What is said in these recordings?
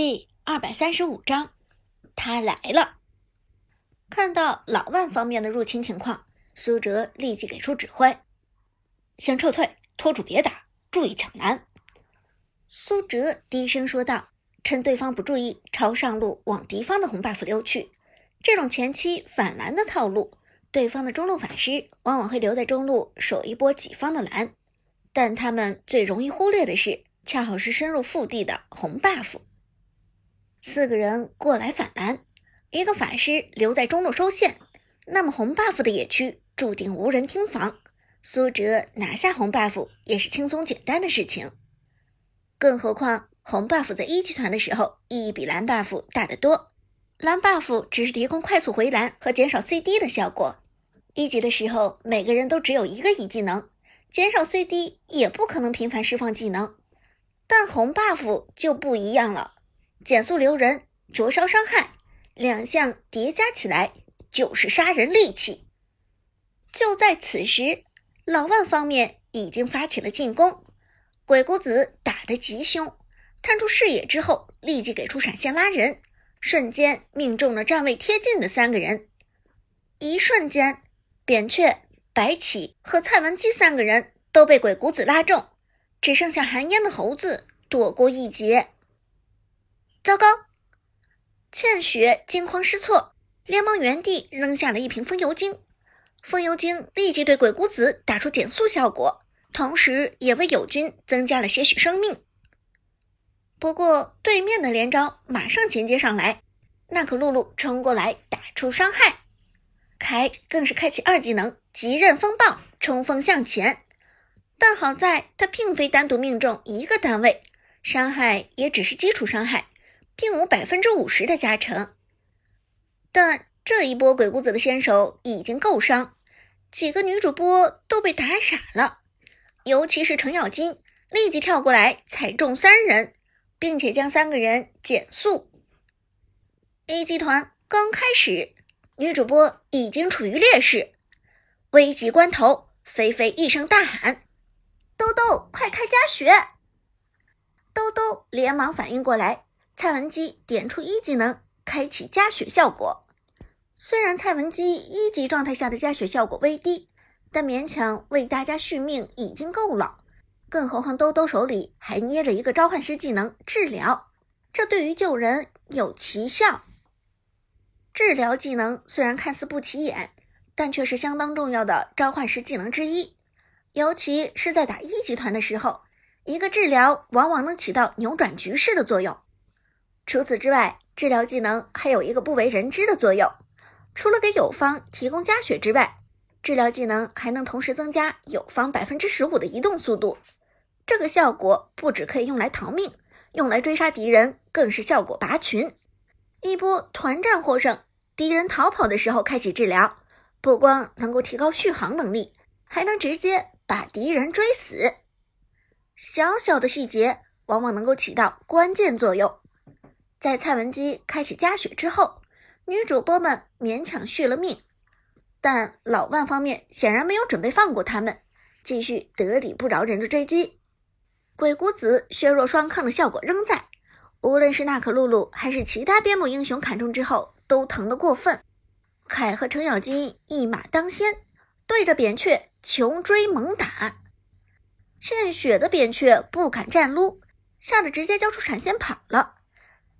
第二百三十五章，他来了。看到老万方面的入侵情况，苏哲立即给出指挥：“先撤退，拖住别打，注意抢南。”苏哲低声说道，趁对方不注意，朝上路往敌方的红 buff 溜去。这种前期反蓝的套路，对方的中路法师往往会留在中路守一波己方的蓝，但他们最容易忽略的是，恰好是深入腹地的红 buff。四个人过来反蓝，一个法师留在中路收线，那么红 buff 的野区注定无人听防。苏哲拿下红 buff 也是轻松简单的事情。更何况红 buff 在一级团的时候意义比蓝 buff 大得多。蓝 buff 只是提供快速回蓝和减少 CD 的效果，一级的时候每个人都只有一个一技能，减少 CD 也不可能频繁释放技能。但红 buff 就不一样了。减速留人，灼烧伤害，两项叠加起来就是杀人利器。就在此时，老万方面已经发起了进攻。鬼谷子打得极凶，探出视野之后，立即给出闪现拉人，瞬间命中了站位贴近的三个人。一瞬间，扁鹊、白起和蔡文姬三个人都被鬼谷子拉中，只剩下寒烟的猴子躲过一劫。糟糕！倩雪惊慌失措，连忙原地扔下了一瓶风油精。风油精立即对鬼谷子打出减速效果，同时也为友军增加了些许生命。不过对面的连招马上衔接上来，娜可露露冲过来打出伤害，凯更是开启二技能极刃风暴冲锋向前。但好在他并非单独命中一个单位，伤害也只是基础伤害。并无百分之五十的加成，但这一波鬼谷子的先手已经够伤，几个女主播都被打傻了，尤其是程咬金立即跳过来踩中三人，并且将三个人减速。A 集团刚开始，女主播已经处于劣势，危急关头，菲菲一声大喊：“兜兜，快开加血！”兜兜连忙反应过来。蔡文姬点出一技能，开启加血效果。虽然蔡文姬一级状态下的加血效果微低，但勉强为大家续命已经够了。更何况兜兜手里还捏着一个召唤师技能治疗，这对于救人有奇效。治疗技能虽然看似不起眼，但却是相当重要的召唤师技能之一。尤其是在打一级团的时候，一个治疗往往能起到扭转局势的作用。除此之外，治疗技能还有一个不为人知的作用，除了给友方提供加血之外，治疗技能还能同时增加友方百分之十五的移动速度。这个效果不只可以用来逃命，用来追杀敌人更是效果拔群。一波团战获胜，敌人逃跑的时候开启治疗，不光能够提高续航能力，还能直接把敌人追死。小小的细节往往能够起到关键作用。在蔡文姬开启加血之后，女主播们勉强续了命，但老万方面显然没有准备放过他们，继续得理不饶人的追击。鬼谷子削弱双抗的效果仍在，无论是娜可露露还是其他边路英雄砍中之后都疼得过分。凯和程咬金一马当先，对着扁鹊穷追猛打，欠血的扁鹊不敢站撸，吓得直接交出闪现跑了。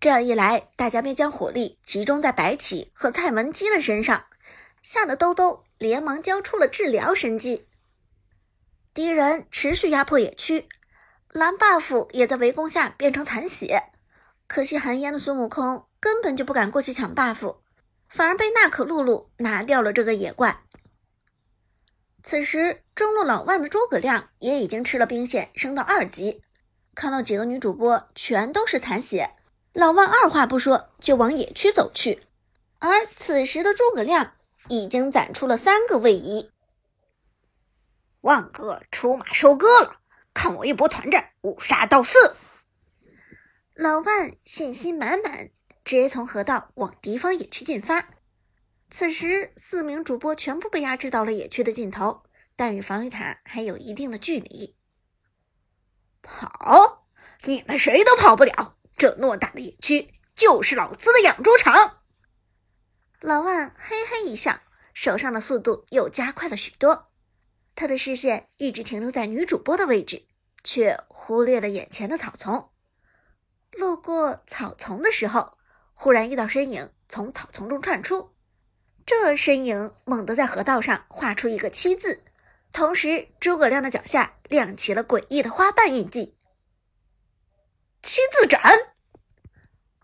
这样一来，大家便将火力集中在白起和蔡文姬的身上，吓得兜兜连忙交出了治疗神技。敌人持续压迫野区，蓝 buff 也在围攻下变成残血。可惜寒烟的孙悟空根本就不敢过去抢 buff，反而被娜可露露拿掉了这个野怪。此时中路老万的诸葛亮也已经吃了兵线，升到二级，看到几个女主播全都是残血。老万二话不说就往野区走去，而此时的诸葛亮已经攒出了三个位移。万哥出马收割了，看我一波团战五杀到四！老万信心满满，直接从河道往敌方野区进发。此时四名主播全部被压制到了野区的尽头，但与防御塔还有一定的距离。跑，你们谁都跑不了！这偌大的野区就是老子的养猪场。老万嘿嘿一笑，手上的速度又加快了许多。他的视线一直停留在女主播的位置，却忽略了眼前的草丛。路过草丛的时候，忽然一道身影从草丛中窜出。这身影猛地在河道上画出一个“七”字，同时诸葛亮的脚下亮起了诡异的花瓣印记。七字斩，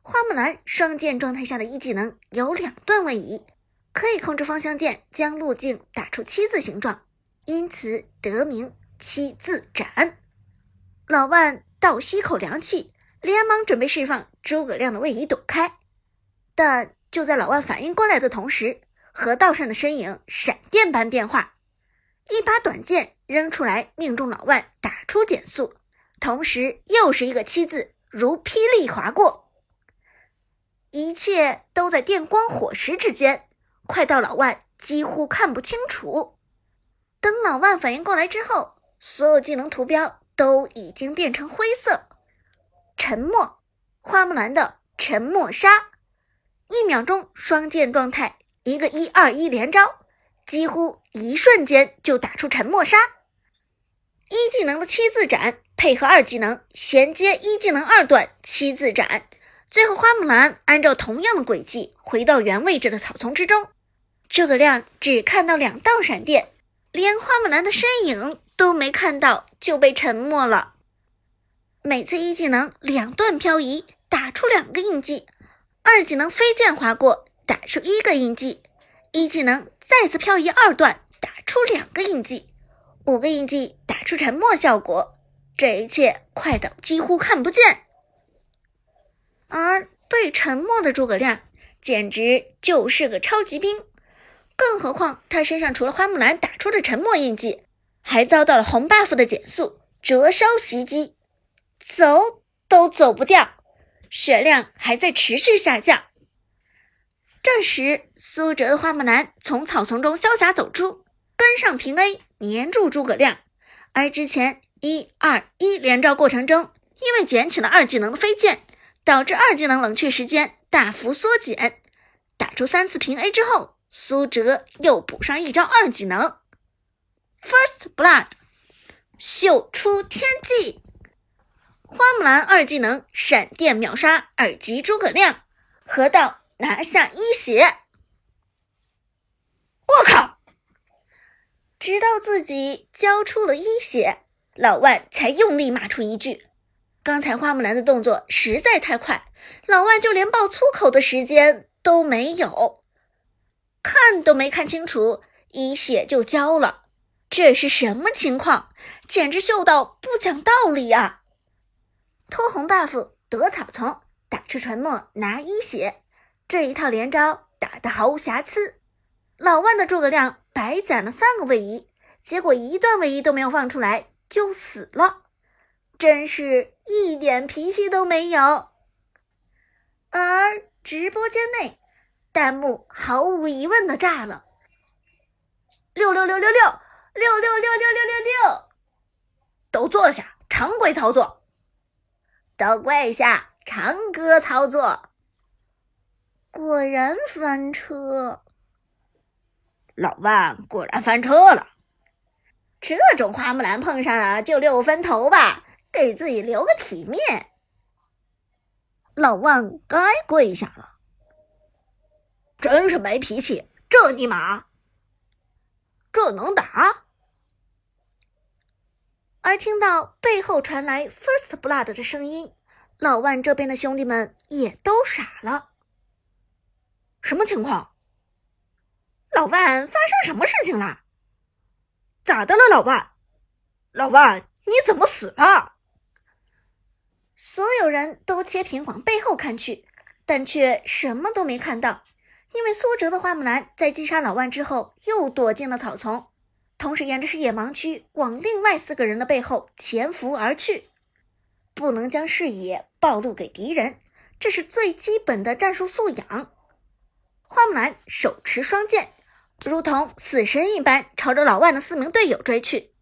花木兰双剑状态下的一技能有两段位移，可以控制方向键将路径打出七字形状，因此得名七字斩。老万倒吸口凉气，连忙准备释放诸葛亮的位移躲开，但就在老万反应过来的同时。河道上的身影闪电般变化，一把短剑扔出来，命中老万，打出减速，同时又是一个“七”字，如霹雳划过。一切都在电光火石之间，快到老万几乎看不清楚。等老万反应过来之后，所有技能图标都已经变成灰色。沉默，花木兰的沉默杀，一秒钟双剑状态。一个一二一连招，几乎一瞬间就打出沉默杀。一技能的七字斩配合二技能衔接一技能二段七字斩，最后花木兰按照同样的轨迹回到原位置的草丛之中。诸葛亮只看到两道闪电，连花木兰的身影都没看到就被沉默了。每次一技能两段漂移打出两个印记，二技能飞剑划过。打出一个印记，一技能再次漂移二段，打出两个印记，五个印记打出沉默效果。这一切快到几乎看不见。而被沉默的诸葛亮简直就是个超级兵，更何况他身上除了花木兰打出的沉默印记，还遭到了红 buff 的减速、灼烧袭击，走都走不掉，血量还在持续下降。这时，苏哲的花木兰从草丛中潇洒走出，跟上平 A，黏住诸葛亮。而之前一二一连招过程中，因为捡起了二技能的飞剑，导致二技能冷却时间大幅缩减。打出三次平 A 之后，苏哲又补上一招二技能，First Blood，秀出天际。花木兰二技能闪电秒杀二级诸葛亮，河道。拿下一血！我靠！直到自己交出了一血，老万才用力骂出一句：“刚才花木兰的动作实在太快，老万就连爆粗口的时间都没有，看都没看清楚，一血就交了，这是什么情况？简直秀到不讲道理啊！”偷红 buff 得草丛，打出沉默拿一血。这一套连招打得毫无瑕疵，老万的诸葛亮白攒了三个位移，结果一段位移都没有放出来就死了，真是一点脾气都没有。而直播间内，弹幕毫无疑问的炸了，六六六六六六六六六六六六，都坐下，常规操作，都跪下，长歌操作。果然翻车，老万果然翻车了。这种花木兰碰上了就六分头吧，给自己留个体面。老万该跪下了，真是没脾气，这尼玛，这能打？而听到背后传来 First Blood 的声音，老万这边的兄弟们也都傻了。什么情况？老万发生什么事情了？咋的了，老万？老万，你怎么死了？所有人都切屏往背后看去，但却什么都没看到，因为苏哲的花木兰在击杀老万之后又躲进了草丛，同时沿着视野盲区往另外四个人的背后潜伏而去。不能将视野暴露给敌人，这是最基本的战术素养。花木兰手持双剑，如同死神一般朝着老万的四名队友追去。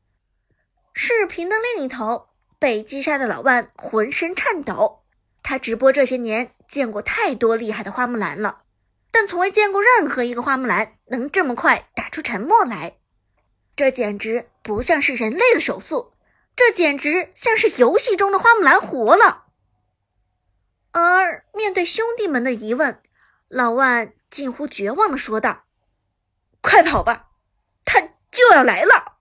视频的另一头，被击杀的老万浑身颤抖，他直播这些年见过太多厉害的花木兰了，但从未见过任何一个花木兰能这么快打出沉默来。这简直不像是人类的手速，这简直像是游戏中的花木兰活了。而面对兄弟们的疑问，老万近乎绝望的说道：“快跑吧，他就要来了！”